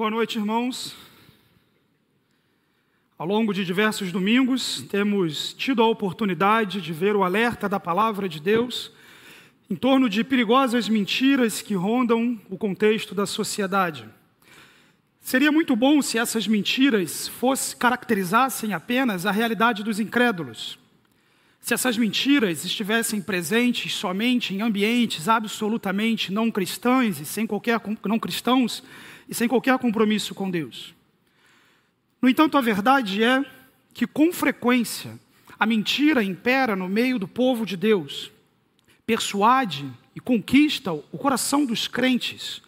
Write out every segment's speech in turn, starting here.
Boa noite, irmãos. Ao longo de diversos domingos, temos tido a oportunidade de ver o alerta da palavra de Deus em torno de perigosas mentiras que rondam o contexto da sociedade. Seria muito bom se essas mentiras fosse, caracterizassem apenas a realidade dos incrédulos. Se essas mentiras estivessem presentes somente em ambientes absolutamente não cristãos e sem qualquer não cristãos e sem qualquer compromisso com Deus. No entanto, a verdade é que com frequência a mentira impera no meio do povo de Deus, persuade e conquista o coração dos crentes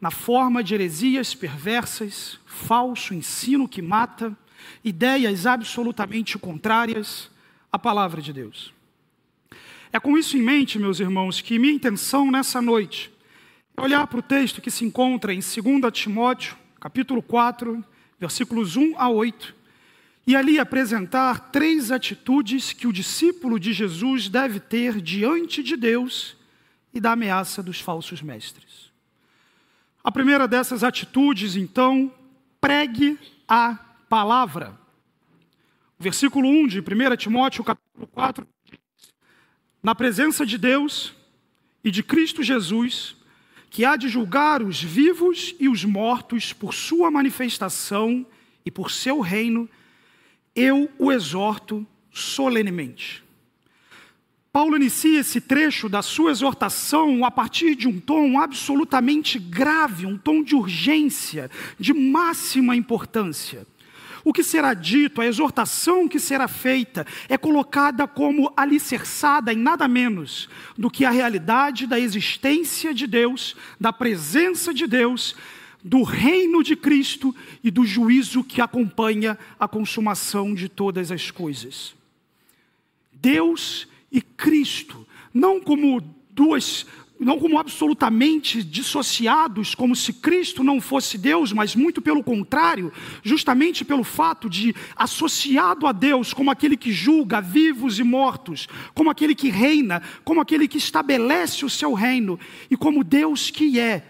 na forma de heresias perversas, falso ensino que mata, ideias absolutamente contrárias à palavra de Deus. É com isso em mente, meus irmãos, que minha intenção nessa noite olhar para o texto que se encontra em 2 Timóteo, capítulo 4, versículos 1 a 8, e ali apresentar três atitudes que o discípulo de Jesus deve ter diante de Deus e da ameaça dos falsos mestres. A primeira dessas atitudes, então, pregue a palavra. Versículo 1 de 1 Timóteo, capítulo 4, na presença de Deus e de Cristo Jesus, que há de julgar os vivos e os mortos por sua manifestação e por seu reino, eu o exorto solenemente. Paulo inicia esse trecho da sua exortação a partir de um tom absolutamente grave, um tom de urgência, de máxima importância. O que será dito, a exortação que será feita, é colocada como alicerçada em nada menos do que a realidade da existência de Deus, da presença de Deus, do reino de Cristo e do juízo que acompanha a consumação de todas as coisas. Deus e Cristo, não como duas não como absolutamente dissociados, como se Cristo não fosse Deus, mas muito pelo contrário, justamente pelo fato de associado a Deus como aquele que julga vivos e mortos, como aquele que reina, como aquele que estabelece o seu reino e como Deus que é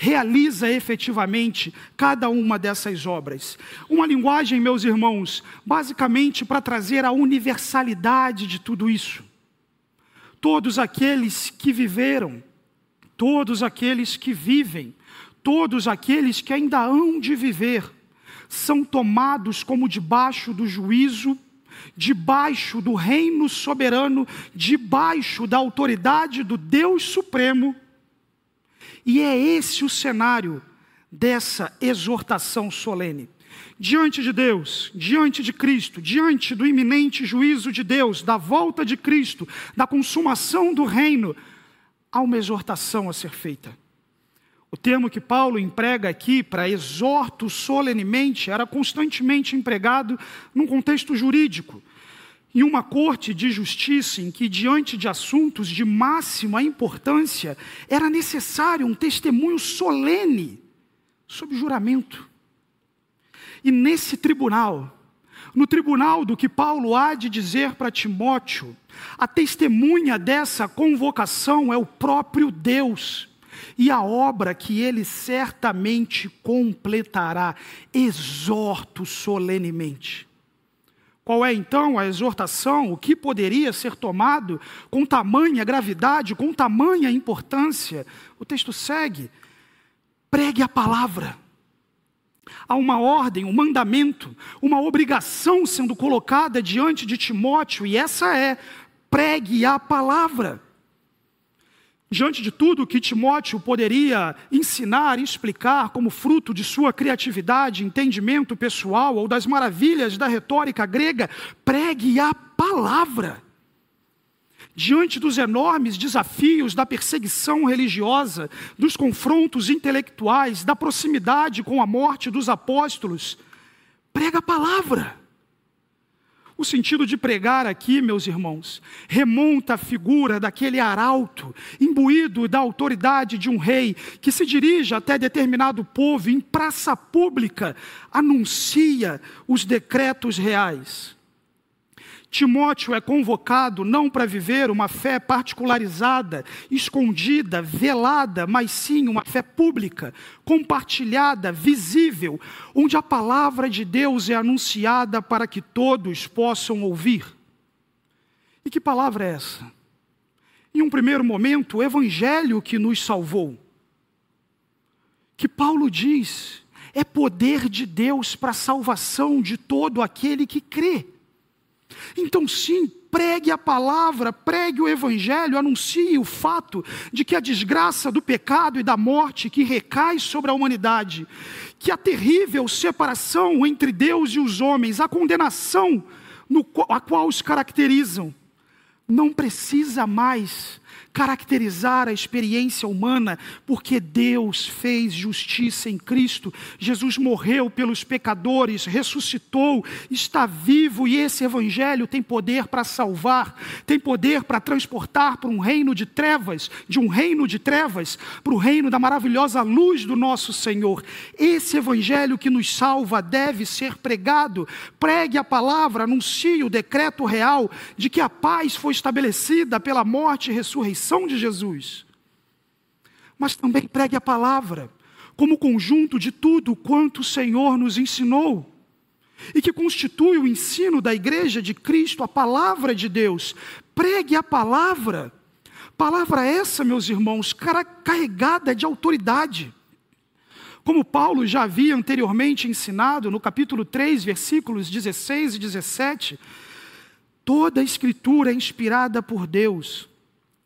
realiza efetivamente cada uma dessas obras. Uma linguagem, meus irmãos, basicamente para trazer a universalidade de tudo isso. Todos aqueles que viveram, todos aqueles que vivem, todos aqueles que ainda hão de viver, são tomados como debaixo do juízo, debaixo do reino soberano, debaixo da autoridade do Deus Supremo. E é esse o cenário dessa exortação solene. Diante de Deus, diante de Cristo, diante do iminente juízo de Deus, da volta de Cristo, da consumação do reino, há uma exortação a ser feita. O termo que Paulo emprega aqui para exorto solenemente era constantemente empregado num contexto jurídico. Em uma corte de justiça em que, diante de assuntos de máxima importância, era necessário um testemunho solene, sob juramento. E nesse tribunal, no tribunal do que Paulo há de dizer para Timóteo, a testemunha dessa convocação é o próprio Deus e a obra que ele certamente completará. Exorto solenemente. Qual é então a exortação? O que poderia ser tomado com tamanha gravidade, com tamanha importância? O texto segue: pregue a palavra. Há uma ordem, um mandamento, uma obrigação sendo colocada diante de Timóteo, e essa é: pregue a palavra. Diante de tudo que Timóteo poderia ensinar e explicar como fruto de sua criatividade, entendimento pessoal ou das maravilhas da retórica grega, pregue a palavra diante dos enormes desafios da perseguição religiosa, dos confrontos intelectuais, da proximidade com a morte dos apóstolos, prega a palavra. O sentido de pregar aqui, meus irmãos, remonta à figura daquele arauto, imbuído da autoridade de um rei, que se dirige até determinado povo em praça pública, anuncia os decretos reais. Timóteo é convocado não para viver uma fé particularizada, escondida, velada, mas sim uma fé pública, compartilhada, visível, onde a palavra de Deus é anunciada para que todos possam ouvir. E que palavra é essa? Em um primeiro momento, o evangelho que nos salvou. Que Paulo diz, é poder de Deus para a salvação de todo aquele que crê. Então, sim, pregue a palavra, pregue o evangelho, anuncie o fato de que a desgraça do pecado e da morte que recai sobre a humanidade, que a terrível separação entre Deus e os homens, a condenação no, a qual os caracterizam, não precisa mais caracterizar a experiência humana, porque Deus fez justiça em Cristo. Jesus morreu pelos pecadores, ressuscitou, está vivo e esse evangelho tem poder para salvar, tem poder para transportar para um reino de trevas, de um reino de trevas para o reino da maravilhosa luz do nosso Senhor. Esse evangelho que nos salva deve ser pregado. Pregue a palavra, anuncie o decreto real de que a paz foi estabelecida pela morte e ressurreição de Jesus. Mas também pregue a palavra, como conjunto de tudo quanto o Senhor nos ensinou, e que constitui o ensino da igreja de Cristo, a palavra de Deus. Pregue a palavra. Palavra essa, meus irmãos, carregada de autoridade. Como Paulo já havia anteriormente ensinado no capítulo 3, versículos 16 e 17, toda a escritura é inspirada por Deus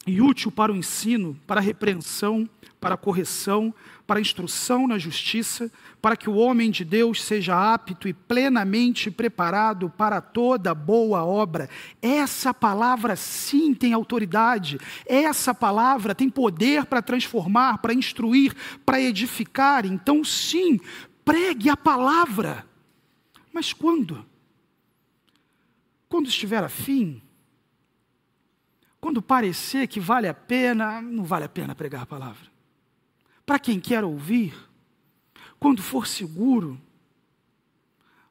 e útil para o ensino, para a repreensão, para a correção, para a instrução na justiça, para que o homem de Deus seja apto e plenamente preparado para toda boa obra. Essa palavra sim tem autoridade, essa palavra tem poder para transformar, para instruir, para edificar. Então, sim, pregue a palavra. Mas quando? Quando estiver afim, quando parecer que vale a pena, não vale a pena pregar a palavra. Para quem quer ouvir, quando for seguro,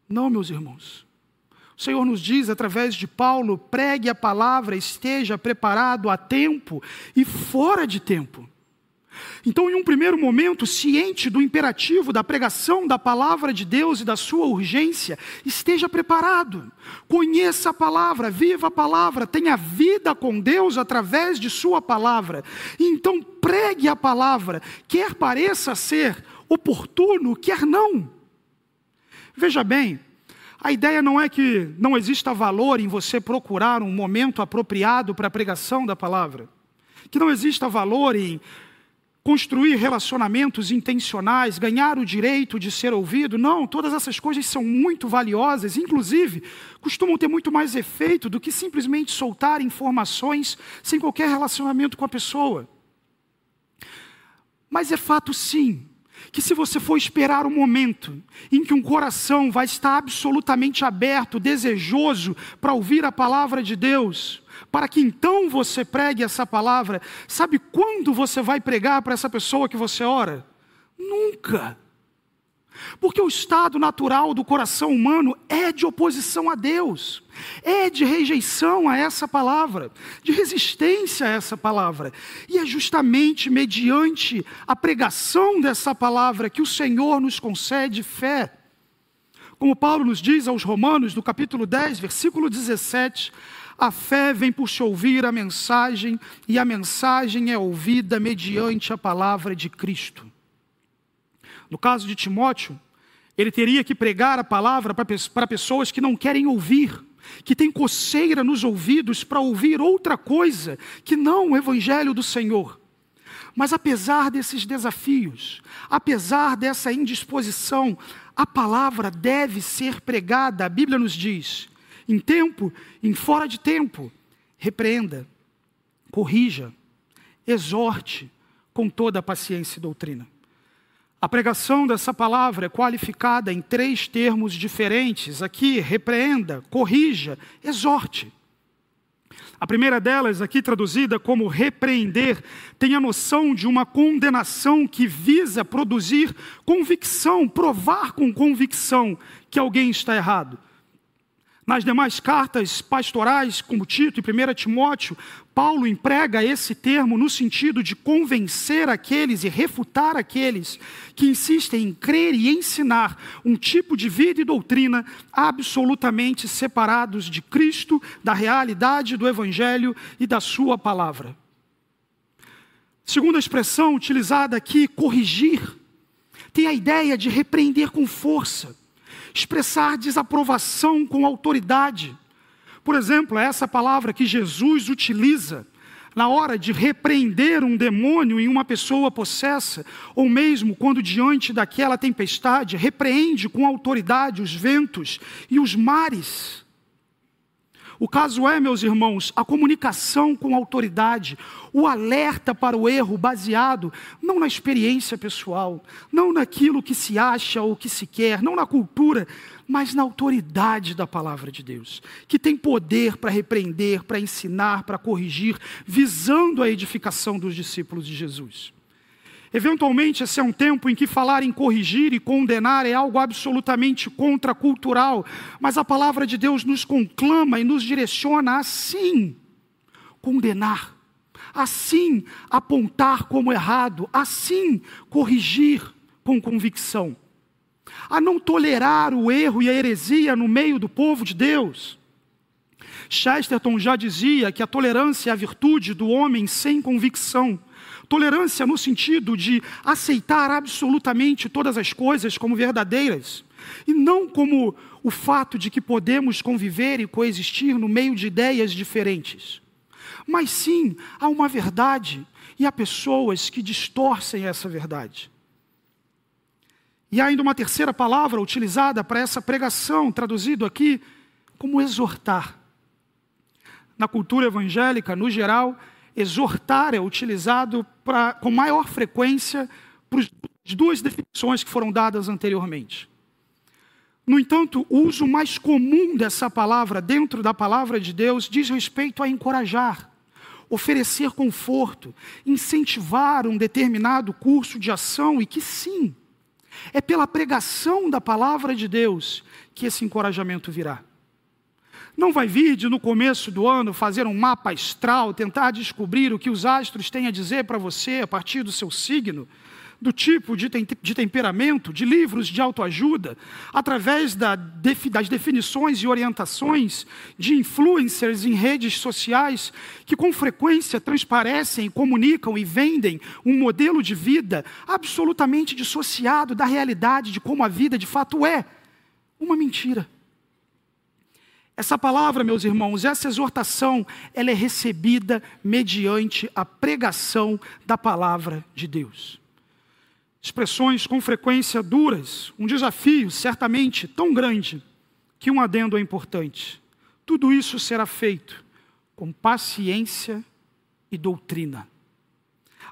não, meus irmãos. O Senhor nos diz através de Paulo: pregue a palavra, esteja preparado a tempo e fora de tempo. Então, em um primeiro momento, ciente do imperativo da pregação da palavra de Deus e da sua urgência, esteja preparado. Conheça a palavra, viva a palavra, tenha vida com Deus através de sua palavra. Então, pregue a palavra, quer pareça ser oportuno, quer não. Veja bem, a ideia não é que não exista valor em você procurar um momento apropriado para a pregação da palavra, que não exista valor em construir relacionamentos intencionais, ganhar o direito de ser ouvido. Não, todas essas coisas são muito valiosas, inclusive costumam ter muito mais efeito do que simplesmente soltar informações sem qualquer relacionamento com a pessoa. Mas é fato sim que se você for esperar um momento em que um coração vai estar absolutamente aberto, desejoso para ouvir a palavra de Deus, para que então você pregue essa palavra. Sabe quando você vai pregar para essa pessoa que você ora? Nunca. Porque o estado natural do coração humano é de oposição a Deus, é de rejeição a essa palavra, de resistência a essa palavra. E é justamente mediante a pregação dessa palavra que o Senhor nos concede fé. Como Paulo nos diz aos Romanos, no capítulo 10, versículo 17: a fé vem por se ouvir a mensagem, e a mensagem é ouvida mediante a palavra de Cristo. No caso de Timóteo, ele teria que pregar a palavra para pessoas que não querem ouvir, que têm coceira nos ouvidos para ouvir outra coisa que não o Evangelho do Senhor. Mas apesar desses desafios, apesar dessa indisposição, a palavra deve ser pregada, a Bíblia nos diz, em tempo, em fora de tempo. Repreenda, corrija, exorte com toda a paciência e doutrina. A pregação dessa palavra é qualificada em três termos diferentes. Aqui, repreenda, corrija, exorte. A primeira delas, aqui traduzida como repreender, tem a noção de uma condenação que visa produzir convicção, provar com convicção que alguém está errado. Nas demais cartas pastorais, como Tito e 1 Timóteo, Paulo emprega esse termo no sentido de convencer aqueles e refutar aqueles que insistem em crer e ensinar um tipo de vida e doutrina absolutamente separados de Cristo, da realidade do Evangelho e da Sua palavra. Segunda expressão utilizada aqui, corrigir, tem a ideia de repreender com força expressar desaprovação com autoridade. Por exemplo, é essa palavra que Jesus utiliza na hora de repreender um demônio em uma pessoa possessa, ou mesmo quando diante daquela tempestade, repreende com autoridade os ventos e os mares. O caso é, meus irmãos, a comunicação com autoridade, o alerta para o erro baseado não na experiência pessoal, não naquilo que se acha ou que se quer, não na cultura, mas na autoridade da palavra de Deus, que tem poder para repreender, para ensinar, para corrigir, visando a edificação dos discípulos de Jesus. Eventualmente, esse é um tempo em que falar em corrigir e condenar é algo absolutamente contracultural, mas a palavra de Deus nos conclama e nos direciona assim: condenar, assim apontar como errado, assim corrigir com convicção, a não tolerar o erro e a heresia no meio do povo de Deus. Chesterton já dizia que a tolerância é a virtude do homem sem convicção. Tolerância no sentido de aceitar absolutamente todas as coisas como verdadeiras, e não como o fato de que podemos conviver e coexistir no meio de ideias diferentes. Mas sim, há uma verdade e há pessoas que distorcem essa verdade. E há ainda uma terceira palavra utilizada para essa pregação, traduzido aqui como exortar. Na cultura evangélica, no geral, exortar é utilizado pra, com maior frequência para as duas definições que foram dadas anteriormente. No entanto, o uso mais comum dessa palavra dentro da palavra de Deus diz respeito a encorajar, oferecer conforto, incentivar um determinado curso de ação e que sim, é pela pregação da palavra de Deus que esse encorajamento virá. Não vai vir de no começo do ano fazer um mapa astral, tentar descobrir o que os astros têm a dizer para você a partir do seu signo, do tipo de, tem, de temperamento, de livros de autoajuda, através da, das definições e orientações de influencers em redes sociais que com frequência transparecem, comunicam e vendem um modelo de vida absolutamente dissociado da realidade de como a vida de fato é. Uma mentira. Essa palavra, meus irmãos, essa exortação, ela é recebida mediante a pregação da palavra de Deus. Expressões com frequência duras, um desafio certamente tão grande que um adendo é importante. Tudo isso será feito com paciência e doutrina.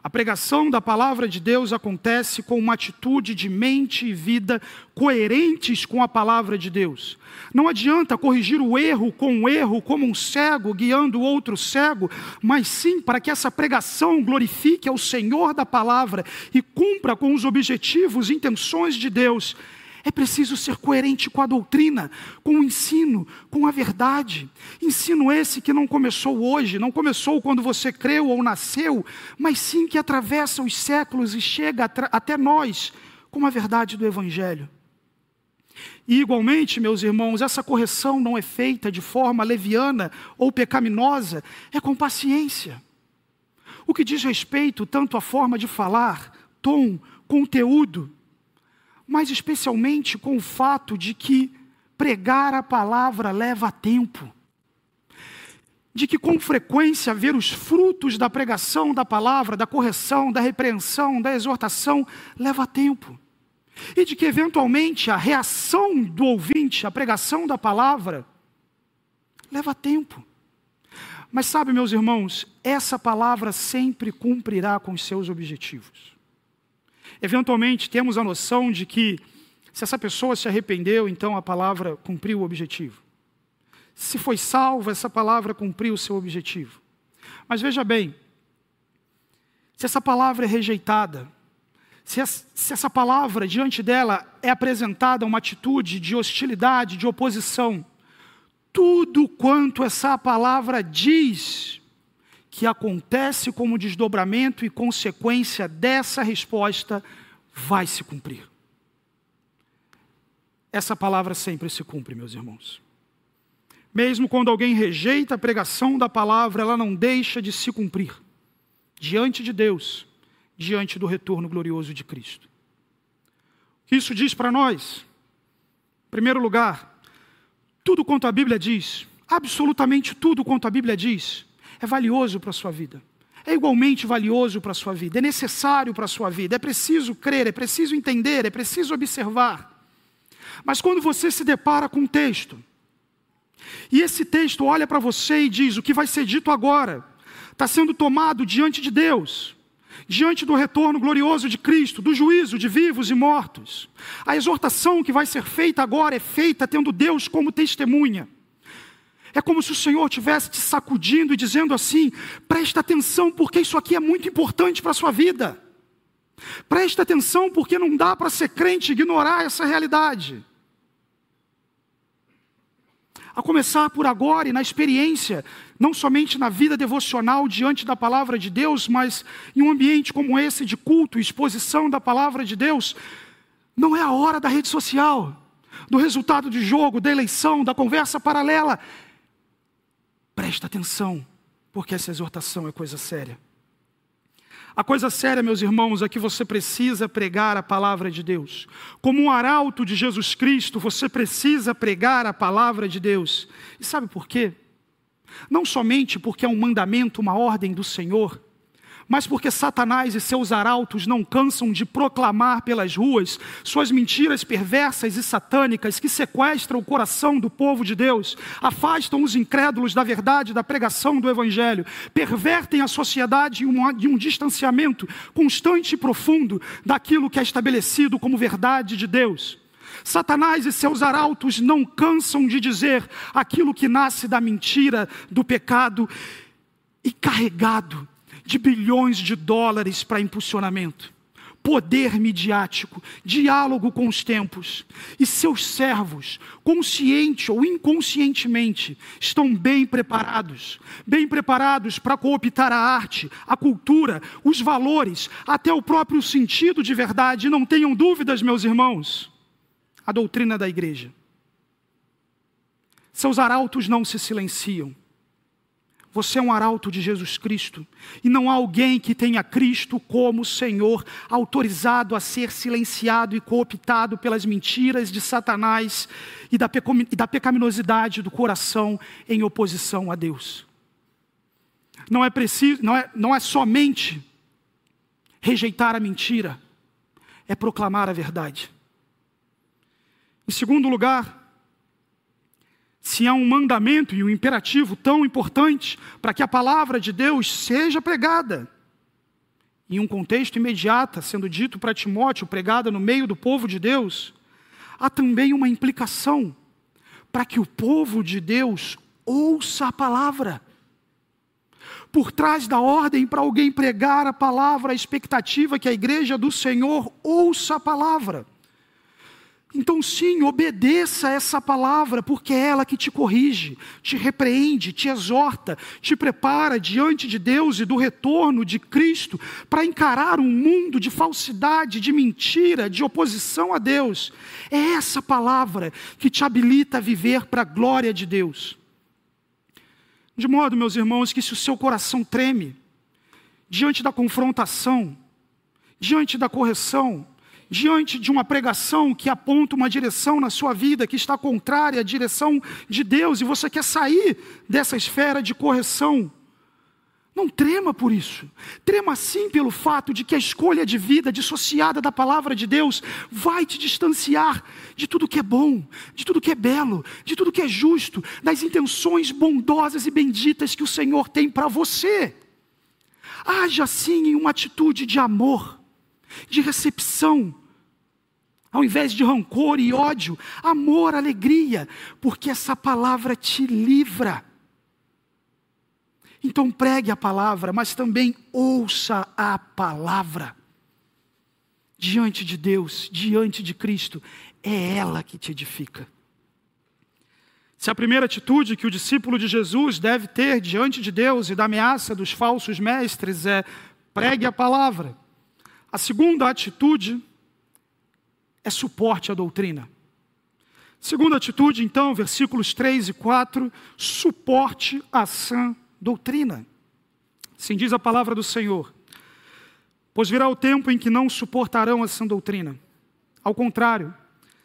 A pregação da palavra de Deus acontece com uma atitude de mente e vida coerentes com a palavra de Deus. Não adianta corrigir o erro com o erro, como um cego guiando outro cego, mas sim para que essa pregação glorifique ao Senhor da palavra e cumpra com os objetivos e intenções de Deus é preciso ser coerente com a doutrina, com o ensino, com a verdade. Ensino esse que não começou hoje, não começou quando você creu ou nasceu, mas sim que atravessa os séculos e chega até nós com a verdade do Evangelho. E igualmente, meus irmãos, essa correção não é feita de forma leviana ou pecaminosa, é com paciência. O que diz respeito tanto à forma de falar, tom, conteúdo, mas especialmente com o fato de que pregar a palavra leva tempo. De que com frequência ver os frutos da pregação da palavra, da correção, da repreensão, da exortação, leva tempo. E de que eventualmente a reação do ouvinte à pregação da palavra leva tempo. Mas sabe, meus irmãos, essa palavra sempre cumprirá com seus objetivos. Eventualmente, temos a noção de que, se essa pessoa se arrependeu, então a palavra cumpriu o objetivo. Se foi salva, essa palavra cumpriu o seu objetivo. Mas veja bem, se essa palavra é rejeitada, se essa palavra diante dela é apresentada uma atitude de hostilidade, de oposição, tudo quanto essa palavra diz que acontece como desdobramento e consequência dessa resposta vai se cumprir. Essa palavra sempre se cumpre, meus irmãos. Mesmo quando alguém rejeita a pregação da palavra, ela não deixa de se cumprir diante de Deus, diante do retorno glorioso de Cristo. O que isso diz para nós? Em primeiro lugar, tudo quanto a Bíblia diz, absolutamente tudo quanto a Bíblia diz, é valioso para a sua vida. É igualmente valioso para a sua vida, é necessário para a sua vida, é preciso crer, é preciso entender, é preciso observar. Mas quando você se depara com um texto, e esse texto olha para você e diz: o que vai ser dito agora está sendo tomado diante de Deus, diante do retorno glorioso de Cristo, do juízo de vivos e mortos. A exortação que vai ser feita agora é feita tendo Deus como testemunha. É como se o Senhor estivesse te sacudindo e dizendo assim: presta atenção, porque isso aqui é muito importante para a sua vida. Presta atenção, porque não dá para ser crente e ignorar essa realidade. A começar por agora e na experiência, não somente na vida devocional diante da palavra de Deus, mas em um ambiente como esse de culto e exposição da palavra de Deus, não é a hora da rede social, do resultado de jogo, da eleição, da conversa paralela. Presta atenção, porque essa exortação é coisa séria. A coisa séria, meus irmãos, é que você precisa pregar a palavra de Deus. Como um arauto de Jesus Cristo, você precisa pregar a palavra de Deus. E sabe por quê? Não somente porque é um mandamento, uma ordem do Senhor, mas porque Satanás e seus arautos não cansam de proclamar pelas ruas suas mentiras perversas e satânicas que sequestram o coração do povo de Deus, afastam os incrédulos da verdade, da pregação do Evangelho, pervertem a sociedade em um distanciamento constante e profundo daquilo que é estabelecido como verdade de Deus. Satanás e seus arautos não cansam de dizer aquilo que nasce da mentira, do pecado e carregado de bilhões de dólares para impulsionamento, poder midiático, diálogo com os tempos. E seus servos, consciente ou inconscientemente, estão bem preparados bem preparados para cooptar a arte, a cultura, os valores, até o próprio sentido de verdade. Não tenham dúvidas, meus irmãos, a doutrina da igreja. Seus arautos não se silenciam. Você é um arauto de Jesus Cristo. E não há alguém que tenha Cristo como Senhor, autorizado a ser silenciado e cooptado pelas mentiras de Satanás e da, pecaminosidade do coração em oposição a Deus. Não é preciso, não é, não é somente rejeitar a mentira, é proclamar a verdade. Em segundo lugar, se há um mandamento e um imperativo tão importante para que a palavra de Deus seja pregada, em um contexto imediato, sendo dito para Timóteo, pregada no meio do povo de Deus, há também uma implicação para que o povo de Deus ouça a palavra. Por trás da ordem para alguém pregar a palavra, a expectativa é que a igreja do Senhor ouça a palavra. Então, sim, obedeça essa palavra, porque é ela que te corrige, te repreende, te exorta, te prepara diante de Deus e do retorno de Cristo para encarar um mundo de falsidade, de mentira, de oposição a Deus. É essa palavra que te habilita a viver para a glória de Deus. De modo, meus irmãos, que se o seu coração treme diante da confrontação, diante da correção, diante de uma pregação que aponta uma direção na sua vida que está contrária à direção de Deus e você quer sair dessa esfera de correção, não trema por isso. Trema sim pelo fato de que a escolha de vida dissociada da palavra de Deus vai te distanciar de tudo que é bom, de tudo que é belo, de tudo que é justo, das intenções bondosas e benditas que o Senhor tem para você. Haja sim em uma atitude de amor, de recepção, ao invés de rancor e ódio, amor, alegria, porque essa palavra te livra. Então pregue a palavra, mas também ouça a palavra. Diante de Deus, diante de Cristo, é ela que te edifica. Se a primeira atitude que o discípulo de Jesus deve ter diante de Deus e da ameaça dos falsos mestres é pregue a palavra, a segunda atitude é suporte à doutrina. Segunda atitude, então, versículos 3 e 4, suporte à sã doutrina. Assim diz a palavra do Senhor. Pois virá o tempo em que não suportarão a sã doutrina. Ao contrário,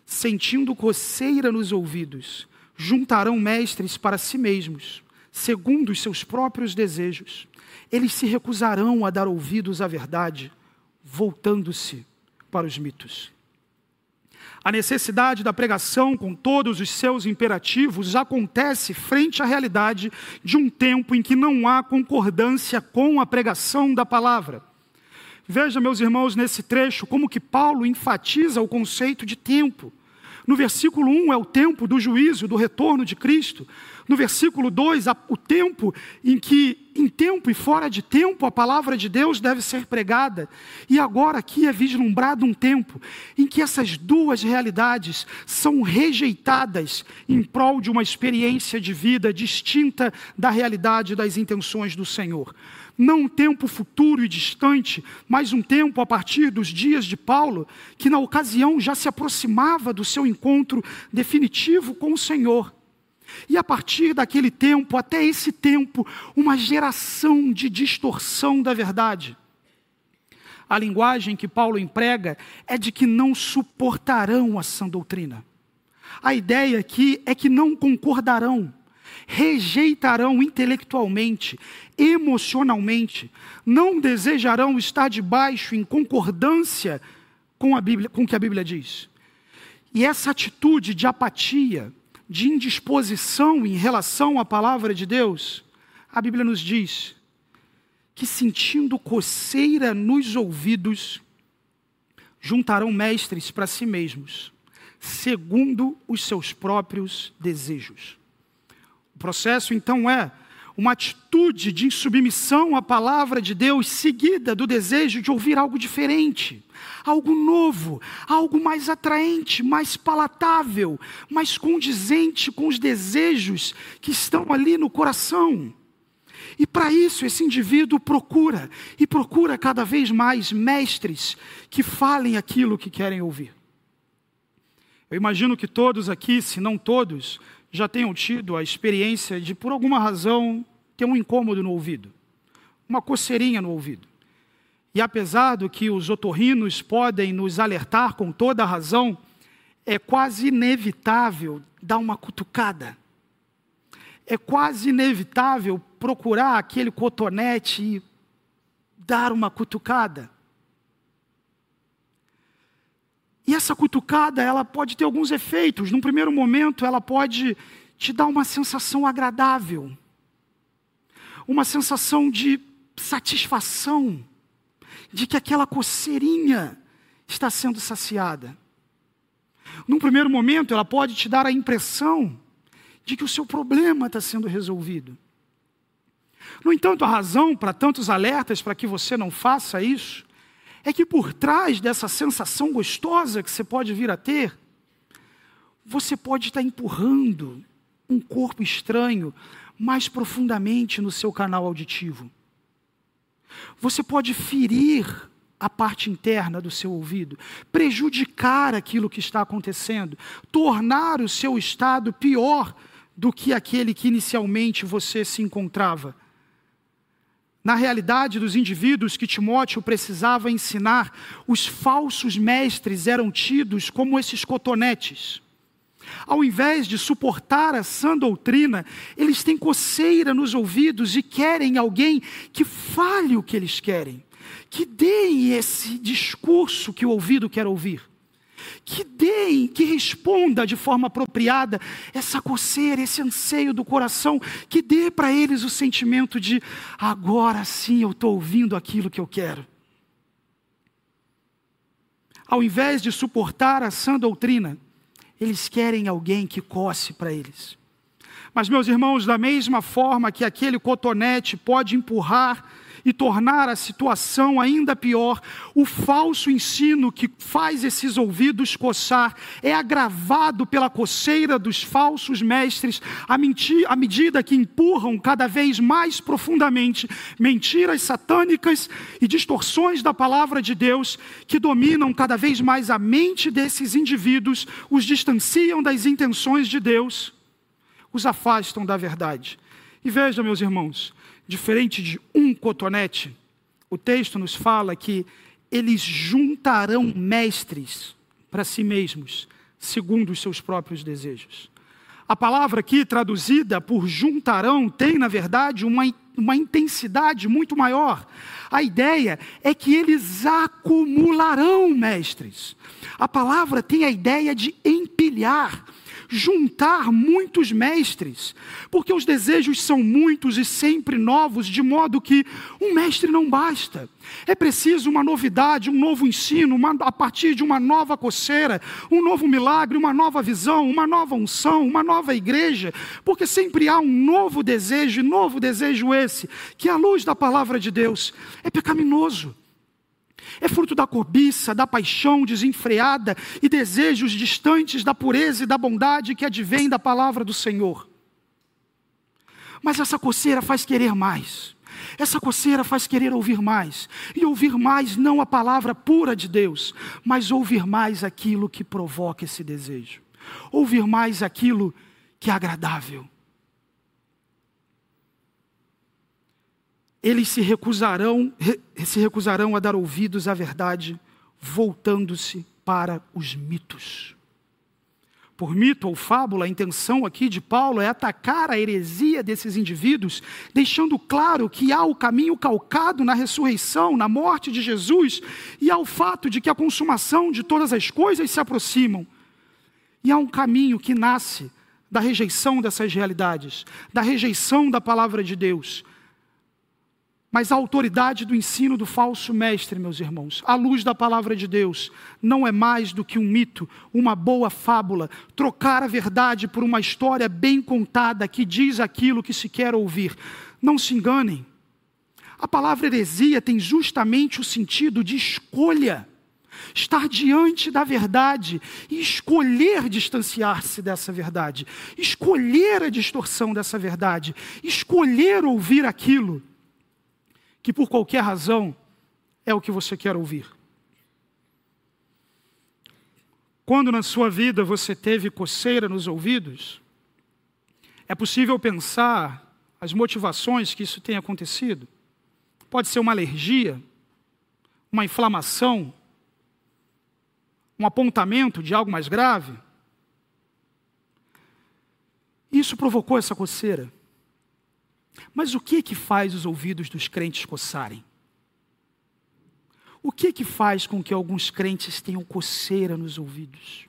sentindo coceira nos ouvidos, juntarão mestres para si mesmos, segundo os seus próprios desejos. Eles se recusarão a dar ouvidos à verdade, voltando-se para os mitos. A necessidade da pregação, com todos os seus imperativos, acontece frente à realidade de um tempo em que não há concordância com a pregação da palavra. Veja, meus irmãos, nesse trecho, como que Paulo enfatiza o conceito de tempo. No versículo 1 é o tempo do juízo, do retorno de Cristo. No versículo 2, o tempo em que, em tempo e fora de tempo, a palavra de Deus deve ser pregada. E agora aqui é vislumbrado um tempo em que essas duas realidades são rejeitadas em prol de uma experiência de vida distinta da realidade das intenções do Senhor não um tempo futuro e distante, mas um tempo a partir dos dias de Paulo, que na ocasião já se aproximava do seu encontro definitivo com o Senhor. E a partir daquele tempo, até esse tempo, uma geração de distorção da verdade. A linguagem que Paulo emprega é de que não suportarão a sã doutrina. A ideia aqui é que não concordarão rejeitarão intelectualmente, emocionalmente, não desejarão estar debaixo em concordância com a Bíblia, com o que a Bíblia diz. E essa atitude de apatia, de indisposição em relação à palavra de Deus, a Bíblia nos diz que sentindo coceira nos ouvidos, juntarão mestres para si mesmos, segundo os seus próprios desejos. O processo então é uma atitude de insubmissão à palavra de Deus, seguida do desejo de ouvir algo diferente, algo novo, algo mais atraente, mais palatável, mais condizente com os desejos que estão ali no coração. E para isso esse indivíduo procura, e procura cada vez mais mestres que falem aquilo que querem ouvir. Eu imagino que todos aqui, se não todos, já tenham tido a experiência de, por alguma razão, ter um incômodo no ouvido, uma coceirinha no ouvido. E apesar do que os otorrinos podem nos alertar com toda a razão, é quase inevitável dar uma cutucada. É quase inevitável procurar aquele cotonete e dar uma cutucada. E essa cutucada, ela pode ter alguns efeitos. Num primeiro momento, ela pode te dar uma sensação agradável, uma sensação de satisfação, de que aquela coceirinha está sendo saciada. Num primeiro momento, ela pode te dar a impressão de que o seu problema está sendo resolvido. No entanto, a razão para tantos alertas para que você não faça isso é que por trás dessa sensação gostosa que você pode vir a ter, você pode estar empurrando um corpo estranho mais profundamente no seu canal auditivo. Você pode ferir a parte interna do seu ouvido, prejudicar aquilo que está acontecendo, tornar o seu estado pior do que aquele que inicialmente você se encontrava na realidade dos indivíduos que Timóteo precisava ensinar, os falsos mestres eram tidos como esses cotonetes. Ao invés de suportar a sã doutrina, eles têm coceira nos ouvidos e querem alguém que fale o que eles querem, que deem esse discurso que o ouvido quer ouvir que deem, que responda de forma apropriada essa coceira, esse anseio do coração, que dê para eles o sentimento de agora sim eu estou ouvindo aquilo que eu quero. Ao invés de suportar a sã doutrina, eles querem alguém que coce para eles. Mas, meus irmãos, da mesma forma que aquele cotonete pode empurrar e tornar a situação ainda pior, o falso ensino que faz esses ouvidos coçar é agravado pela coceira dos falsos mestres à, medida que empurram cada vez mais profundamente mentiras satânicas e distorções da palavra de Deus que dominam cada vez mais a mente desses indivíduos, os distanciam das intenções de Deus, os afastam da verdade. E veja, meus irmãos, diferente de um cotonete, o texto nos fala que eles juntarão mestres para si mesmos, segundo os seus próprios desejos. A palavra aqui traduzida por juntarão tem, na verdade, uma, uma intensidade muito maior. A ideia é que eles acumularão mestres. A palavra tem a ideia de empilhar juntar muitos mestres, porque os desejos são muitos e sempre novos, de modo que um mestre não basta. É preciso uma novidade, um novo ensino, uma, a partir de uma nova coceira, um novo milagre, uma nova visão, uma nova unção, uma nova igreja, porque sempre há um novo desejo, e novo desejo esse, que à luz da palavra de Deus é pecaminoso. É fruto da cobiça, da paixão desenfreada e desejos distantes da pureza e da bondade que advém da palavra do Senhor. Mas essa coceira faz querer mais. Essa coceira faz querer ouvir mais. E ouvir mais não a palavra pura de Deus, mas ouvir mais aquilo que provoca esse desejo. Ouvir mais aquilo que é agradável. Eles se recusarão, se recusarão a dar ouvidos à verdade, voltando-se para os mitos. Por mito ou fábula, a intenção aqui de Paulo é atacar a heresia desses indivíduos, deixando claro que há o caminho calcado na ressurreição, na morte de Jesus, e há o fato de que a consumação de todas as coisas se aproximam. E há um caminho que nasce da rejeição dessas realidades, da rejeição da palavra de Deus, mas a autoridade do ensino do falso mestre, meus irmãos, à luz da palavra de Deus, não é mais do que um mito, uma boa fábula, trocar a verdade por uma história bem contada que diz aquilo que se quer ouvir. Não se enganem. A palavra heresia tem justamente o sentido de escolha. Estar diante da verdade e escolher distanciar-se dessa verdade, escolher a distorção dessa verdade, escolher ouvir aquilo que por qualquer razão é o que você quer ouvir. Quando na sua vida você teve coceira nos ouvidos, é possível pensar as motivações que isso tem acontecido. Pode ser uma alergia, uma inflamação, um apontamento de algo mais grave. Isso provocou essa coceira. Mas o que que faz os ouvidos dos crentes coçarem? O que que faz com que alguns crentes tenham coceira nos ouvidos?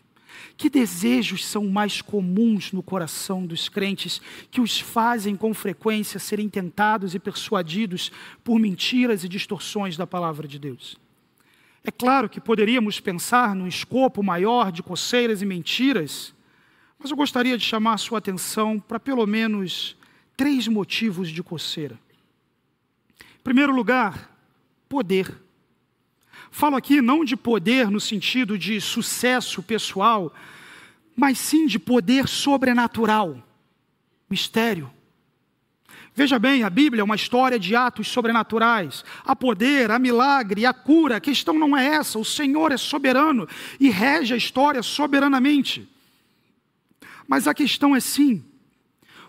Que desejos são mais comuns no coração dos crentes que os fazem com frequência serem tentados e persuadidos por mentiras e distorções da palavra de Deus? É claro que poderíamos pensar num escopo maior de coceiras e mentiras, mas eu gostaria de chamar a sua atenção para pelo menos três motivos de coceira. Em primeiro lugar, poder. Falo aqui não de poder no sentido de sucesso pessoal, mas sim de poder sobrenatural, mistério. Veja bem, a Bíblia é uma história de atos sobrenaturais. Há poder, há milagre, há cura. A questão não é essa. O Senhor é soberano e rege a história soberanamente. Mas a questão é sim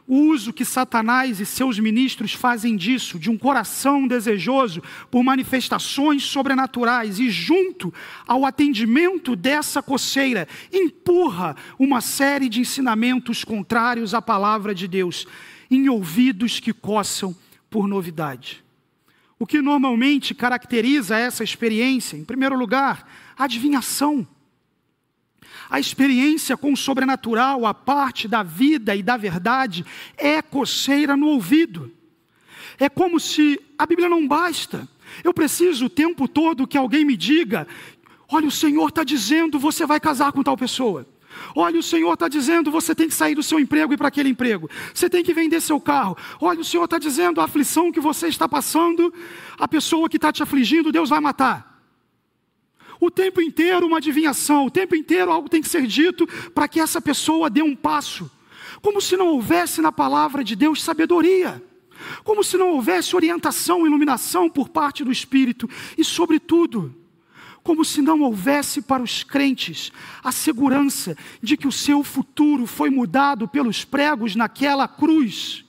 o uso que Satanás e seus ministros fazem disso, de um coração desejoso por manifestações sobrenaturais, e junto ao atendimento dessa coceira, empurra uma série de ensinamentos contrários à palavra de Deus, em ouvidos que coçam por novidade. O que normalmente caracteriza essa experiência, em primeiro lugar, a adivinhação. A experiência com o sobrenatural, a parte da vida e da verdade, é coceira no ouvido. É como se a Bíblia não basta. Eu preciso o tempo todo que alguém me diga: olha, o Senhor está dizendo, você vai casar com tal pessoa. Olha, o Senhor está dizendo: você tem que sair do seu emprego e para aquele emprego. Você tem que vender seu carro. Olha, o Senhor está dizendo: a aflição que você está passando, a pessoa que está te afligindo, Deus vai matar. O tempo inteiro uma adivinhação, o tempo inteiro algo tem que ser dito para que essa pessoa dê um passo. Como se não houvesse na palavra de Deus sabedoria. Como se não houvesse orientação, iluminação por parte do Espírito. E, sobretudo, como se não houvesse para os crentes a segurança de que o seu futuro foi mudado pelos pregos naquela cruz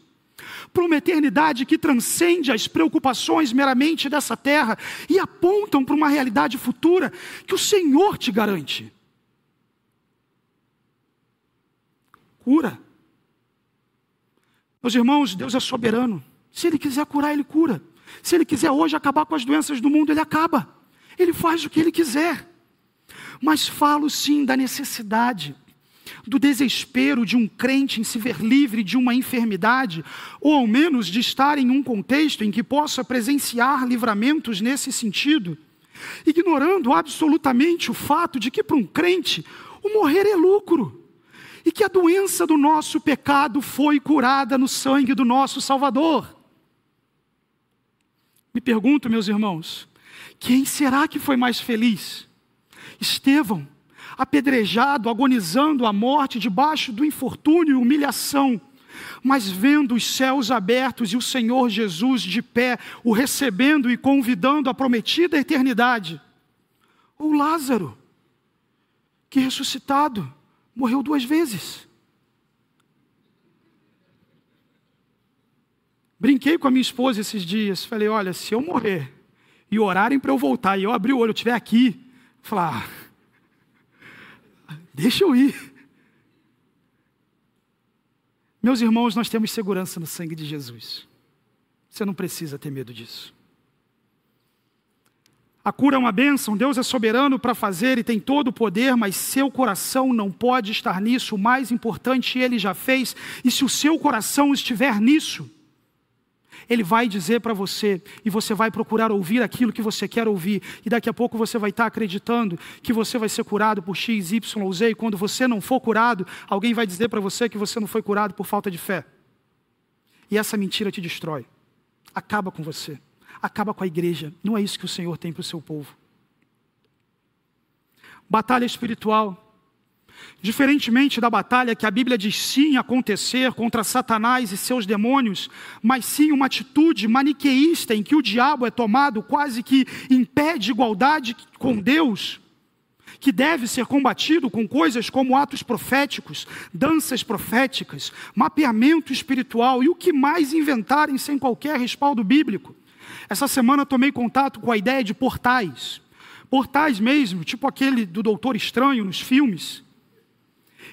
para uma eternidade que transcende as preocupações meramente dessa terra e apontam para uma realidade futura que o Senhor te garante. Cura. Meus irmãos, Deus é soberano. Se Ele quiser curar, Ele cura. Se Ele quiser hoje acabar com as doenças do mundo, Ele acaba. Ele faz o que Ele quiser. Mas falo sim da necessidade do desespero de um crente em se ver livre de uma enfermidade, ou ao menos de estar em um contexto em que possa presenciar livramentos nesse sentido, ignorando absolutamente o fato de que para um crente o morrer é lucro e que a doença do nosso pecado foi curada no sangue do nosso Salvador. Me pergunto, meus irmãos, quem será que foi mais feliz? Estevão apedrejado, agonizando a morte, debaixo do infortúnio e humilhação, mas vendo os céus abertos e o Senhor Jesus de pé, o recebendo e convidando a prometida eternidade. Ou Lázaro, que ressuscitado, morreu duas vezes. Brinquei com a minha esposa esses dias, falei: olha, se eu morrer e orarem para eu voltar e eu abrir o olho, eu estiver aqui, falar, ah, Deixa eu ir. Meus irmãos, nós temos segurança no sangue de Jesus. Você não precisa ter medo disso. A cura é uma bênção, Deus é soberano para fazer e tem todo o poder, mas seu coração não pode estar nisso. O mais importante ele já fez, e se o seu coração estiver nisso, ele vai dizer para você, e você vai procurar ouvir aquilo que você quer ouvir, e daqui a pouco você vai estar acreditando que você vai ser curado por X, Y ou Z, e quando você não for curado, alguém vai dizer para você que você não foi curado por falta de fé. E essa mentira te destrói, acaba com você, acaba com a igreja. Não é isso que o Senhor tem para o seu povo. Batalha espiritual Diferentemente da batalha que a Bíblia diz sim acontecer contra Satanás e seus demônios, mas sim uma atitude maniqueísta em que o diabo é tomado quase que em pé de igualdade com Deus, que deve ser combatido com coisas como atos proféticos, danças proféticas, mapeamento espiritual e o que mais inventarem sem qualquer respaldo bíblico. Essa semana tomei contato com a ideia de portais. Portais mesmo, tipo aquele do Doutor Estranho nos filmes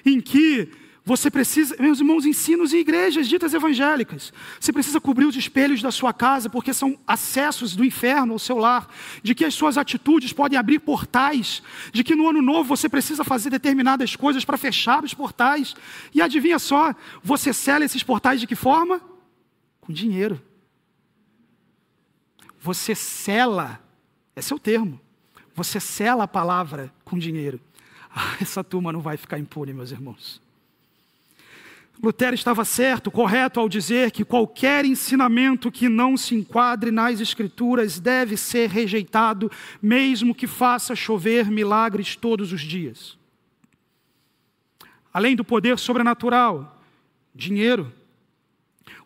em que você precisa, meus irmãos, ensinos e igrejas ditas evangélicas. Você precisa cobrir os espelhos da sua casa, porque são acessos do inferno ao seu lar. De que as suas atitudes podem abrir portais. De que no ano novo você precisa fazer determinadas coisas para fechar os portais. E adivinha só, você sela esses portais de que forma? Com dinheiro. Você sela, esse é o termo. Você sela a palavra com dinheiro. Ah, essa turma não vai ficar impune, meus irmãos. Lutero estava certo, correto ao dizer que qualquer ensinamento que não se enquadre nas Escrituras deve ser rejeitado, mesmo que faça chover milagres todos os dias. Além do poder sobrenatural, dinheiro,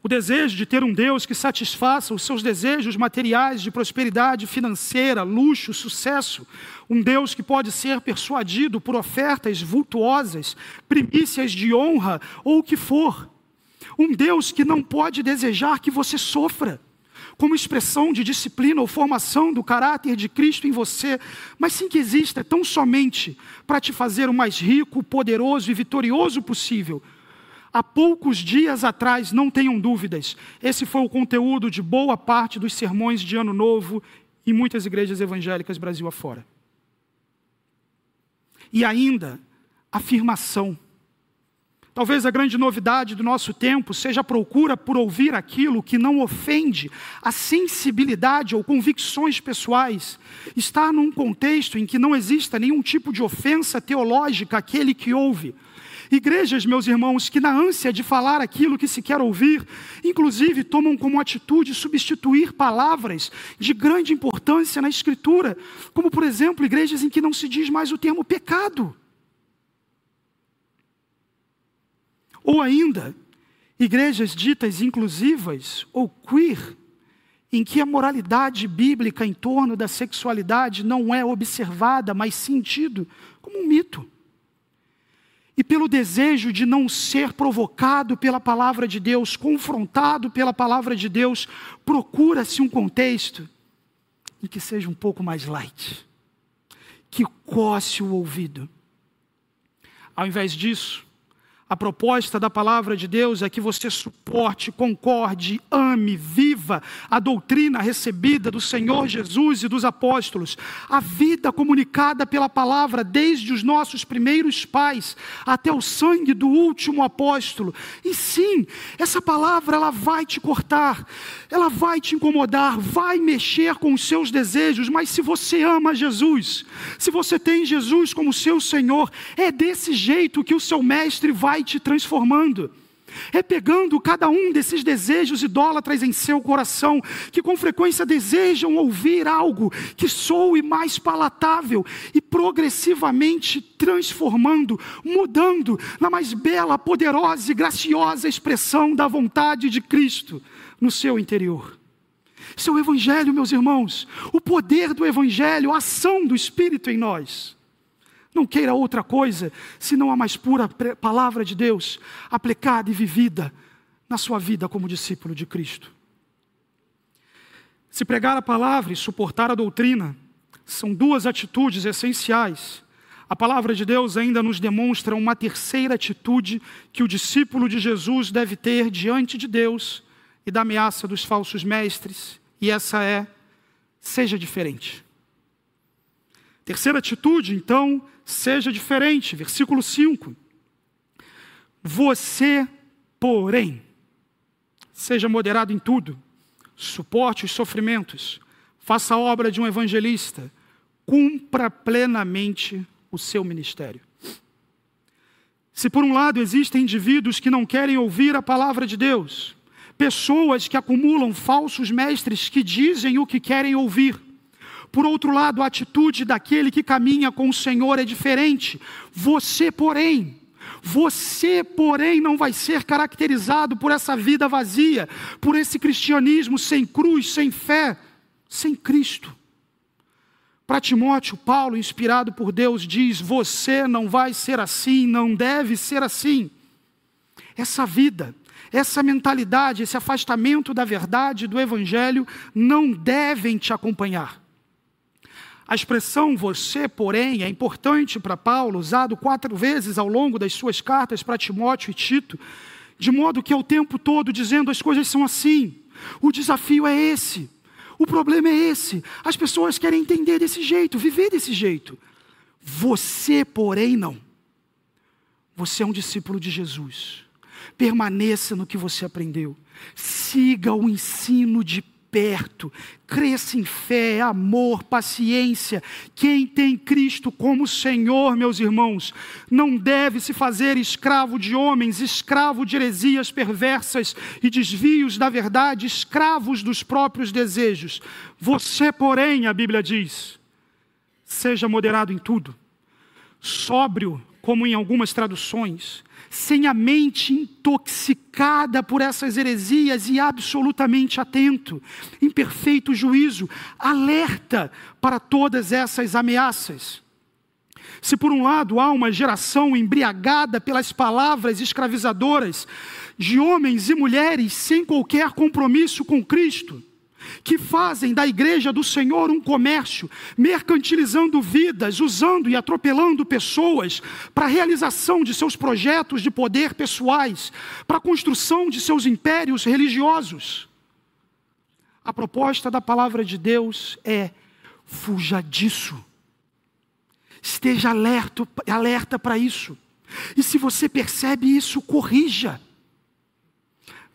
o desejo de ter um Deus que satisfaça os seus desejos materiais de prosperidade financeira, luxo, sucesso. Um Deus que pode ser persuadido por ofertas vultuosas, primícias de honra ou o que for. Um Deus que não pode desejar que você sofra, como expressão de disciplina ou formação do caráter de Cristo em você, mas sim que exista tão somente para te fazer o mais rico, poderoso e vitorioso possível Há poucos dias atrás, não tenham dúvidas, esse foi o conteúdo de boa parte dos sermões de Ano Novo em muitas igrejas evangélicas Brasil afora. E ainda, afirmação. Talvez a grande novidade do nosso tempo seja a procura por ouvir aquilo que não ofende a sensibilidade ou convicções pessoais. Estar num contexto em que não exista nenhum tipo de ofensa teológica àquele que ouve. Igrejas, meus irmãos, que na ânsia de falar aquilo que se quer ouvir, inclusive tomam como atitude substituir palavras de grande importância na Escritura, como por exemplo, igrejas em que não se diz mais o termo pecado. Ou ainda, igrejas ditas inclusivas ou queer, em que a moralidade bíblica em torno da sexualidade não é observada, mas sentido como um mito. E pelo desejo de não ser provocado pela palavra de Deus, confrontado pela palavra de Deus, procura-se um contexto em que seja um pouco mais light, que coce o ouvido. Ao invés disso, a proposta da palavra de Deus é que você suporte, concorde, ame, viva a doutrina recebida do Senhor Jesus e dos apóstolos, a vida comunicada pela palavra desde os nossos primeiros pais até o sangue do último apóstolo. E sim, essa palavra ela vai te cortar, ela vai te incomodar, vai mexer com os seus desejos, mas se você ama Jesus, se você tem Jesus como seu Senhor, é desse jeito que o seu mestre vai vai te transformando. É pegando cada um desses desejos idólatras em seu coração, que com frequência desejam ouvir algo que soe mais palatável, e progressivamente transformando, mudando na mais bela, poderosa e graciosa expressão da vontade de Cristo no seu interior. Isso é Evangelho, meus irmãos, o poder do Evangelho, a ação do Espírito em nós. Não queira outra coisa senão a mais pura palavra de Deus, aplicada e vivida na sua vida como discípulo de Cristo. Se pregar a palavra e suportar a doutrina são duas atitudes essenciais. A palavra de Deus ainda nos demonstra uma terceira atitude que o discípulo de Jesus deve ter diante de Deus e da ameaça dos falsos mestres, e essa é: seja diferente. Terceira atitude, então, seja diferente. Versículo 5. Você, porém, seja moderado em tudo, suporte os sofrimentos, faça a obra de um evangelista, cumpra plenamente o seu ministério. Se por um lado existem indivíduos que não querem ouvir a palavra de Deus, pessoas que acumulam falsos mestres que dizem o que querem ouvir, por outro lado, a atitude daquele que caminha com o Senhor é diferente. Você, porém, você, porém, não vai ser caracterizado por essa vida vazia, por esse cristianismo sem cruz, sem fé, sem Cristo. Para Timóteo, Paulo, inspirado por Deus, diz: Você não vai ser assim, não deve ser assim. Essa vida, essa mentalidade, esse afastamento da verdade, do Evangelho, não devem te acompanhar. A expressão você, porém, é importante para Paulo, usado quatro vezes ao longo das suas cartas para Timóteo e Tito, de modo que é o tempo todo dizendo as coisas são assim. O desafio é esse. O problema é esse. As pessoas querem entender desse jeito, viver desse jeito. Você, porém, não. Você é um discípulo de Jesus. Permaneça no que você aprendeu. Siga o ensino de perto, cresça em fé, amor, paciência. Quem tem Cristo como Senhor, meus irmãos, não deve se fazer escravo de homens, escravo de heresias perversas e desvios da verdade, escravos dos próprios desejos. Você, porém, a Bíblia diz, seja moderado em tudo, sóbrio, como em algumas traduções, sem a mente intoxicada por essas heresias e absolutamente atento, em perfeito juízo, alerta para todas essas ameaças. Se por um lado há uma geração embriagada pelas palavras escravizadoras de homens e mulheres sem qualquer compromisso com Cristo, que fazem da igreja do Senhor um comércio, mercantilizando vidas, usando e atropelando pessoas para a realização de seus projetos de poder pessoais, para a construção de seus impérios religiosos. A proposta da palavra de Deus é: fuja disso. Esteja alerta, alerta para isso. E se você percebe isso, corrija.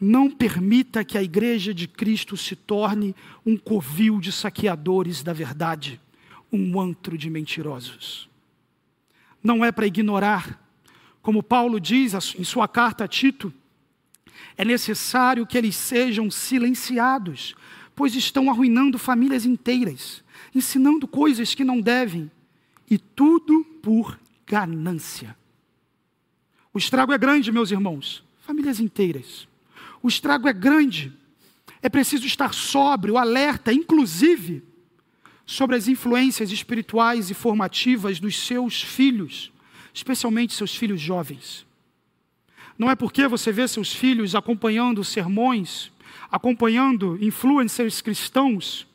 Não permita que a igreja de Cristo se torne um covil de saqueadores da verdade, um antro de mentirosos. Não é para ignorar, como Paulo diz em sua carta a Tito, é necessário que eles sejam silenciados, pois estão arruinando famílias inteiras, ensinando coisas que não devem, e tudo por ganância. O estrago é grande, meus irmãos, famílias inteiras. O estrago é grande. É preciso estar sóbrio, alerta, inclusive, sobre as influências espirituais e formativas dos seus filhos, especialmente seus filhos jovens. Não é porque você vê seus filhos acompanhando sermões, acompanhando influencers cristãos,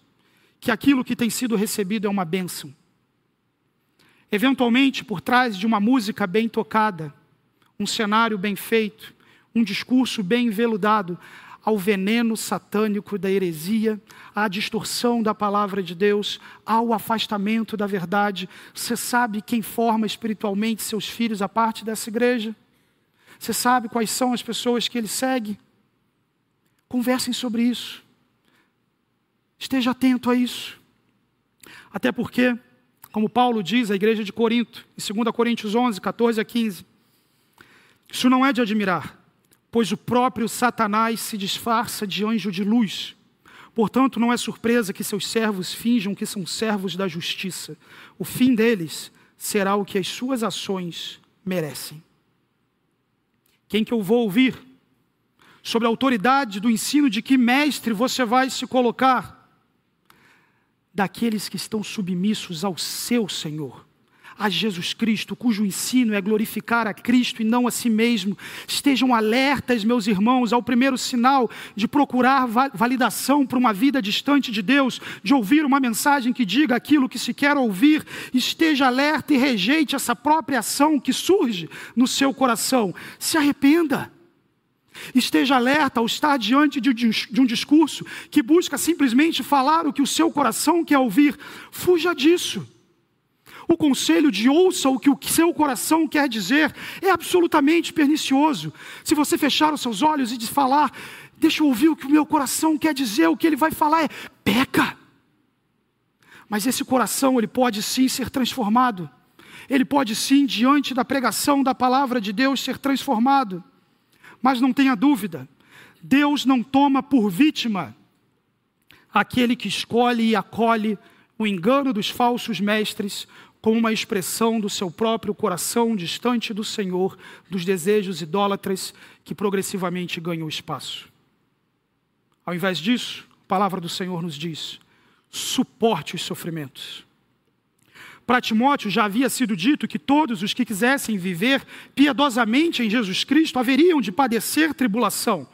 que aquilo que tem sido recebido é uma bênção. Eventualmente, por trás de uma música bem tocada, um cenário bem feito, um discurso bem enveludado, ao veneno satânico da heresia, à distorção da palavra de Deus, ao afastamento da verdade. Você sabe quem forma espiritualmente seus filhos a parte dessa igreja? Você sabe quais são as pessoas que ele segue? Conversem sobre isso. Esteja atento a isso. Até porque, como Paulo diz à igreja de Corinto, em 2 Coríntios 11, 14 a 15, isso não é de admirar, pois o próprio Satanás se disfarça de anjo de luz. Portanto, não é surpresa que seus servos finjam que são servos da justiça. O fim deles será o que as suas ações merecem. Quem que eu vou ouvir? Sobre a autoridade do ensino de que mestre você vai se colocar? Daqueles que estão submissos ao seu Senhor a Jesus Cristo, cujo ensino é glorificar a Cristo e não a si mesmo. Estejam alertas, meus irmãos, ao primeiro sinal de procurar validação para uma vida distante de Deus, de ouvir uma mensagem que diga aquilo que se quer ouvir. Esteja alerta e rejeite essa própria ação que surge no seu coração. Se arrependa. Esteja alerta ao estar diante de um discurso que busca simplesmente falar o que o seu coração quer ouvir. Fuja disso. O conselho de ouça o que o seu coração quer dizer é absolutamente pernicioso. Se você fechar os seus olhos e falar, deixa eu ouvir o que o meu coração quer dizer, o que ele vai falar é peca. Mas esse coração, ele pode sim ser transformado. Ele pode sim, diante da pregação da palavra de Deus, ser transformado. Mas não tenha dúvida, Deus não toma por vítima aquele que escolhe e acolhe o engano dos falsos mestres, como uma expressão do seu próprio coração distante do Senhor, dos desejos idólatras que progressivamente ganham espaço. Ao invés disso, a palavra do Senhor nos diz: suporte os sofrimentos. Para Timóteo já havia sido dito que todos os que quisessem viver piedosamente em Jesus Cristo haveriam de padecer tribulação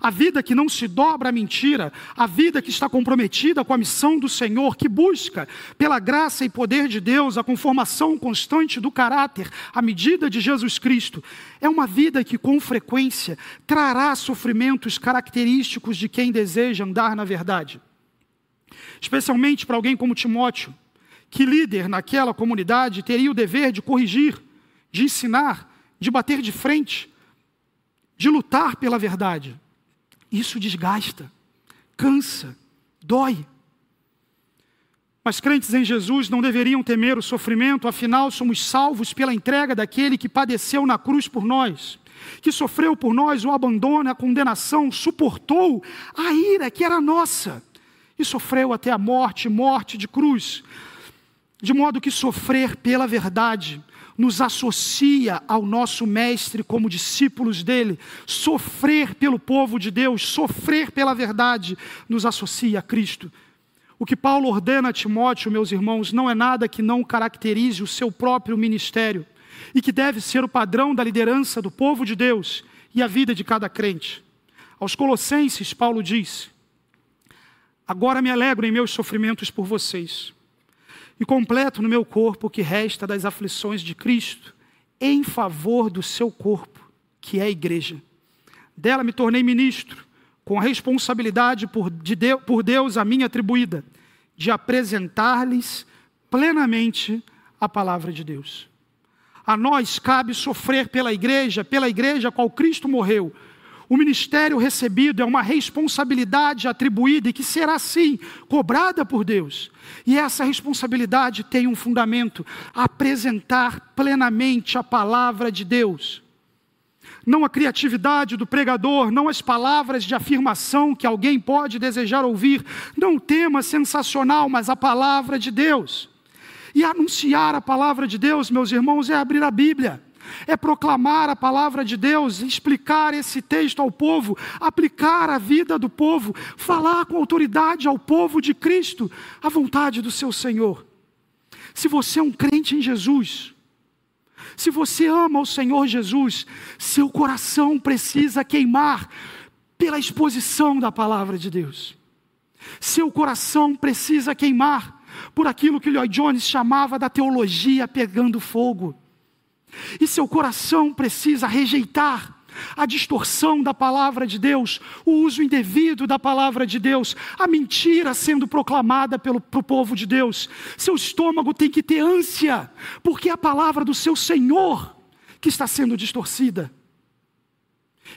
a vida que não se dobra à mentira, a vida que está comprometida com a missão do Senhor, que busca, pela graça e poder de Deus, a conformação constante do caráter à medida de Jesus Cristo, é uma vida que com frequência trará sofrimentos característicos de quem deseja andar na verdade. Especialmente para alguém como Timóteo, que líder naquela comunidade teria o dever de corrigir, de ensinar, de bater de frente, de lutar pela verdade. Isso desgasta, cansa, dói. Mas crentes em Jesus não deveriam temer o sofrimento, afinal, somos salvos pela entrega daquele que padeceu na cruz por nós, que sofreu por nós o abandono, a condenação, suportou a ira que era nossa e sofreu até a morte morte de cruz. De modo que sofrer pela verdade nos associa ao nosso Mestre como discípulos dele. Sofrer pelo povo de Deus, sofrer pela verdade, nos associa a Cristo. O que Paulo ordena a Timóteo, meus irmãos, não é nada que não caracterize o seu próprio ministério e que deve ser o padrão da liderança do povo de Deus e a vida de cada crente. Aos Colossenses, Paulo diz: Agora me alegro em meus sofrimentos por vocês e completo no meu corpo o que resta das aflições de Cristo, em favor do seu corpo, que é a igreja. Dela me tornei ministro, com a responsabilidade por, de Deus, por Deus a mim atribuída, de apresentar-lhes plenamente a palavra de Deus. A nós cabe sofrer pela igreja, pela igreja a qual Cristo morreu. O ministério recebido é uma responsabilidade atribuída e que será sim cobrada por Deus. E essa responsabilidade tem um fundamento: apresentar plenamente a palavra de Deus não a criatividade do pregador, não as palavras de afirmação que alguém pode desejar ouvir, não o tema sensacional, mas a palavra de Deus. E anunciar a palavra de Deus, meus irmãos, é abrir a Bíblia, é proclamar a palavra de Deus, explicar esse texto ao povo, aplicar a vida do povo, falar com autoridade ao povo de Cristo, a vontade do seu Senhor. Se você é um crente em Jesus, se você ama o Senhor Jesus, seu coração precisa queimar pela exposição da palavra de Deus. Seu coração precisa queimar por aquilo que Lloyd Jones chamava da teologia pegando fogo. E seu coração precisa rejeitar a distorção da palavra de Deus, o uso indevido da palavra de Deus, a mentira sendo proclamada pelo pro povo de Deus. Seu estômago tem que ter ânsia, porque é a palavra do seu Senhor que está sendo distorcida.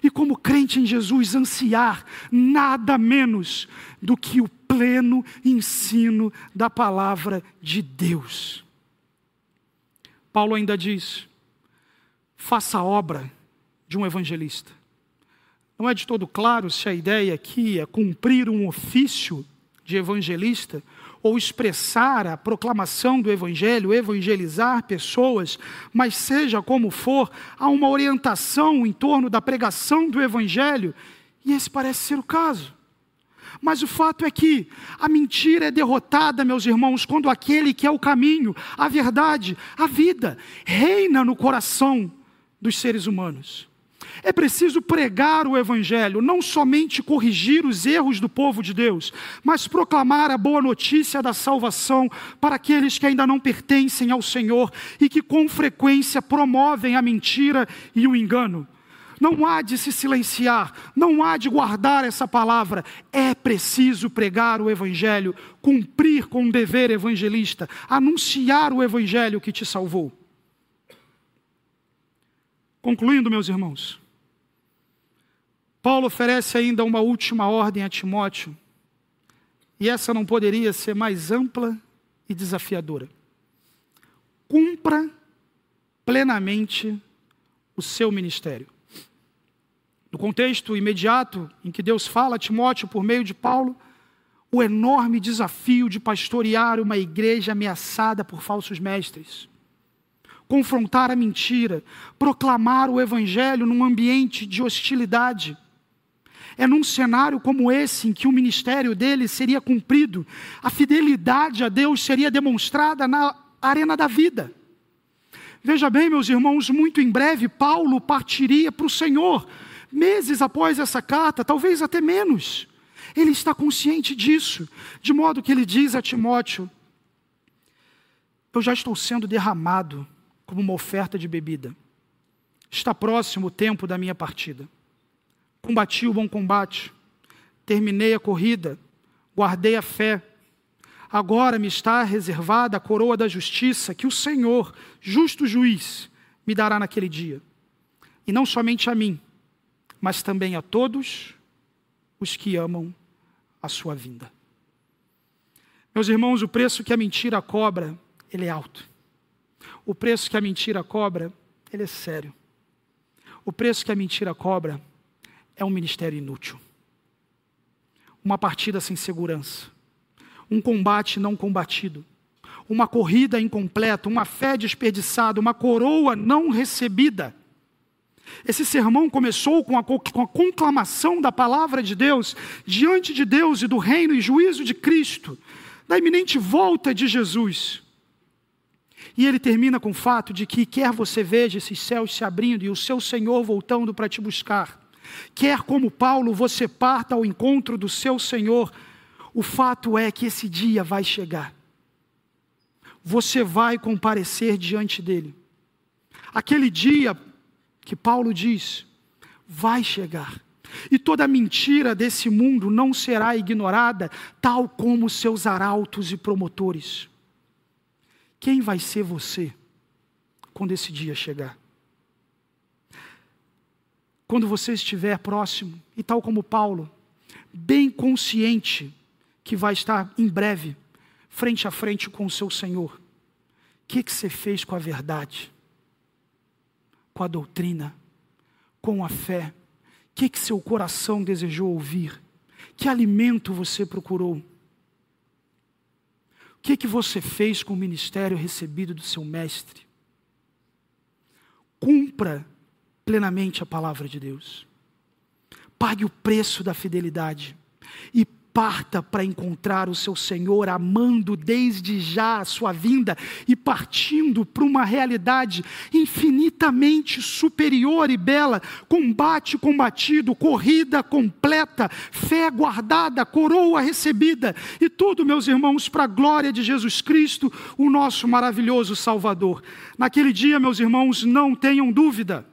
E como crente em Jesus, ansiar nada menos do que o pleno ensino da palavra de Deus. Paulo ainda diz: faça a obra de um evangelista. Não é de todo claro se a ideia aqui é cumprir um ofício de evangelista ou expressar a proclamação do evangelho, evangelizar pessoas, mas seja como for, há uma orientação em torno da pregação do evangelho, e esse parece ser o caso. Mas o fato é que a mentira é derrotada, meus irmãos, quando aquele que é o caminho, a verdade, a vida, reina no coração dos seres humanos. É preciso pregar o Evangelho, não somente corrigir os erros do povo de Deus, mas proclamar a boa notícia da salvação para aqueles que ainda não pertencem ao Senhor e que com frequência promovem a mentira e o engano. Não há de se silenciar, não há de guardar essa palavra. É preciso pregar o Evangelho, cumprir com o dever evangelista, anunciar o Evangelho que te salvou. Concluindo, meus irmãos, Paulo oferece ainda uma última ordem a Timóteo, e essa não poderia ser mais ampla e desafiadora. Cumpra plenamente o seu ministério. No contexto imediato em que Deus fala a Timóteo por meio de Paulo, o enorme desafio de pastorear uma igreja ameaçada por falsos mestres, confrontar a mentira, proclamar o evangelho num ambiente de hostilidade é num cenário como esse, em que o ministério dele seria cumprido, a fidelidade a Deus seria demonstrada na arena da vida. Veja bem, meus irmãos, muito em breve Paulo partiria para o Senhor, meses após essa carta, talvez até menos. Ele está consciente disso, de modo que ele diz a Timóteo: Eu já estou sendo derramado como uma oferta de bebida. Está próximo o tempo da minha partida. Combati o bom combate, terminei a corrida, guardei a fé. Agora me está reservada a coroa da justiça que o Senhor, justo juiz, me dará naquele dia. E não somente a mim, mas também a todos os que amam a sua vinda. Meus irmãos, o preço que a mentira cobra, ele é alto. O preço que a mentira cobra, ele é sério. O preço que a mentira cobra é um ministério inútil. Uma partida sem segurança, um combate não combatido, uma corrida incompleta, uma fé desperdiçada, uma coroa não recebida. Esse sermão começou com a, com a, conclamação da palavra de Deus diante de Deus e do reino e juízo de Cristo, da iminente volta de Jesus. E ele termina com o fato de que, quer você veja esses céus se abrindo e o seu Senhor voltando para te buscar, Quer como Paulo você parta ao encontro do seu Senhor, o fato é que esse dia vai chegar. Você vai comparecer diante dele. Aquele dia que Paulo diz, vai chegar. E toda mentira desse mundo não será ignorada, tal como seus arautos e promotores. Quem vai ser você quando esse dia chegar. Quando você estiver próximo, e tal como Paulo, bem consciente que vai estar em breve frente a frente com o seu Senhor, o que, que você fez com a verdade, com a doutrina, com a fé? O que, que seu coração desejou ouvir? Que alimento você procurou? O que, que você fez com o ministério recebido do seu mestre? Cumpra plenamente a palavra de Deus. Pague o preço da fidelidade e parta para encontrar o seu Senhor, amando desde já a sua vinda e partindo para uma realidade infinitamente superior e bela, combate combatido, corrida completa, fé guardada, coroa recebida, e tudo, meus irmãos, para a glória de Jesus Cristo, o nosso maravilhoso Salvador. Naquele dia, meus irmãos, não tenham dúvida,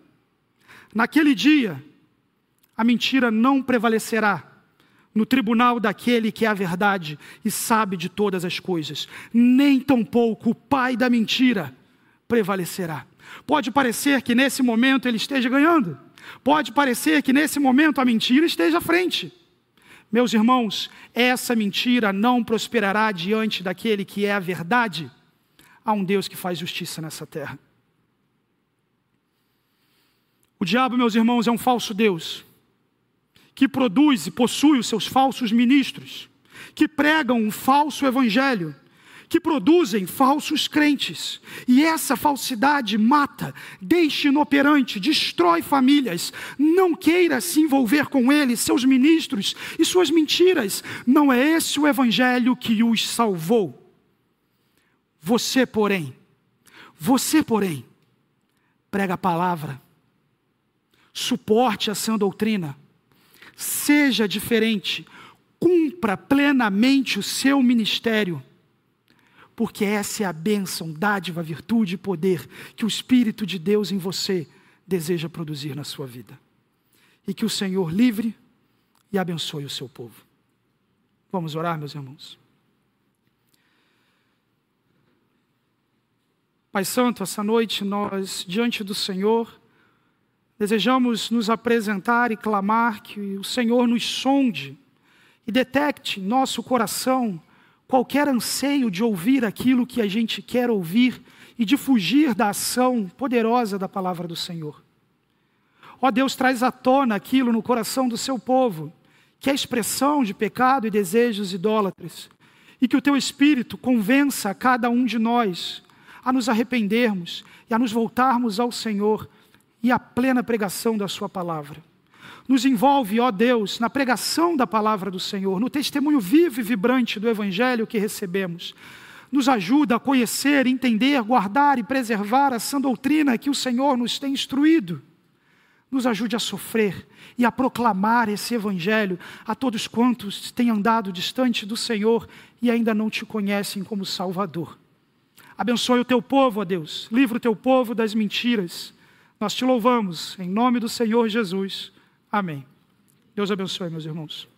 naquele dia, a mentira não prevalecerá no tribunal daquele que é a verdade e sabe de todas as coisas. Nem tampouco o pai da mentira prevalecerá. Pode parecer que nesse momento ele esteja ganhando, pode parecer que nesse momento a mentira esteja à frente. Meus irmãos, essa mentira não prosperará diante daquele que é a verdade. Há um Deus que faz justiça nessa terra. O diabo, meus irmãos, é um falso Deus que produz e possui os seus falsos ministros, que pregam um falso evangelho, que produzem falsos crentes. E essa falsidade mata, deixa inoperante, destrói famílias. Não queira se envolver com eles, seus ministros e suas mentiras. Não é esse o evangelho que os salvou. Você, porém, você, porém, prega a palavra, suporte a sã doutrina seja diferente, cumpra plenamente o seu ministério, porque essa é a bênção, dádiva, virtude e poder que o Espírito de Deus em você deseja produzir na sua vida. E que o Senhor livre e abençoe o seu povo. Vamos orar, meus irmãos. Pai Santo, essa noite nós, diante do Senhor, Desejamos nos apresentar e clamar que o Senhor nos sonde e detecte em nosso coração qualquer anseio de ouvir aquilo que a gente quer ouvir e de fugir da ação poderosa da palavra do Senhor. Ó Deus, traz à tona aquilo no coração do seu povo, que é expressão de pecado e desejos idólatras, e que o teu Espírito convença a cada um de nós a nos arrependermos e a nos voltarmos ao Senhor e a plena pregação da Sua palavra. Nos envolve, ó Deus, na pregação da palavra do Senhor, no testemunho vivo e vibrante do Evangelho que recebemos. Nos ajuda a conhecer, entender, guardar e preservar a sã doutrina que o Senhor nos tem instruído. Nos ajude a sofrer e a proclamar esse Evangelho a todos quantos têm andado distante do Senhor e ainda não te conhecem como Salvador. Abençoe o teu povo, ó Deus, livra o teu povo das mentiras nós te louvamos em nome do Senhor Jesus. Amém. Deus abençoe, meus irmãos.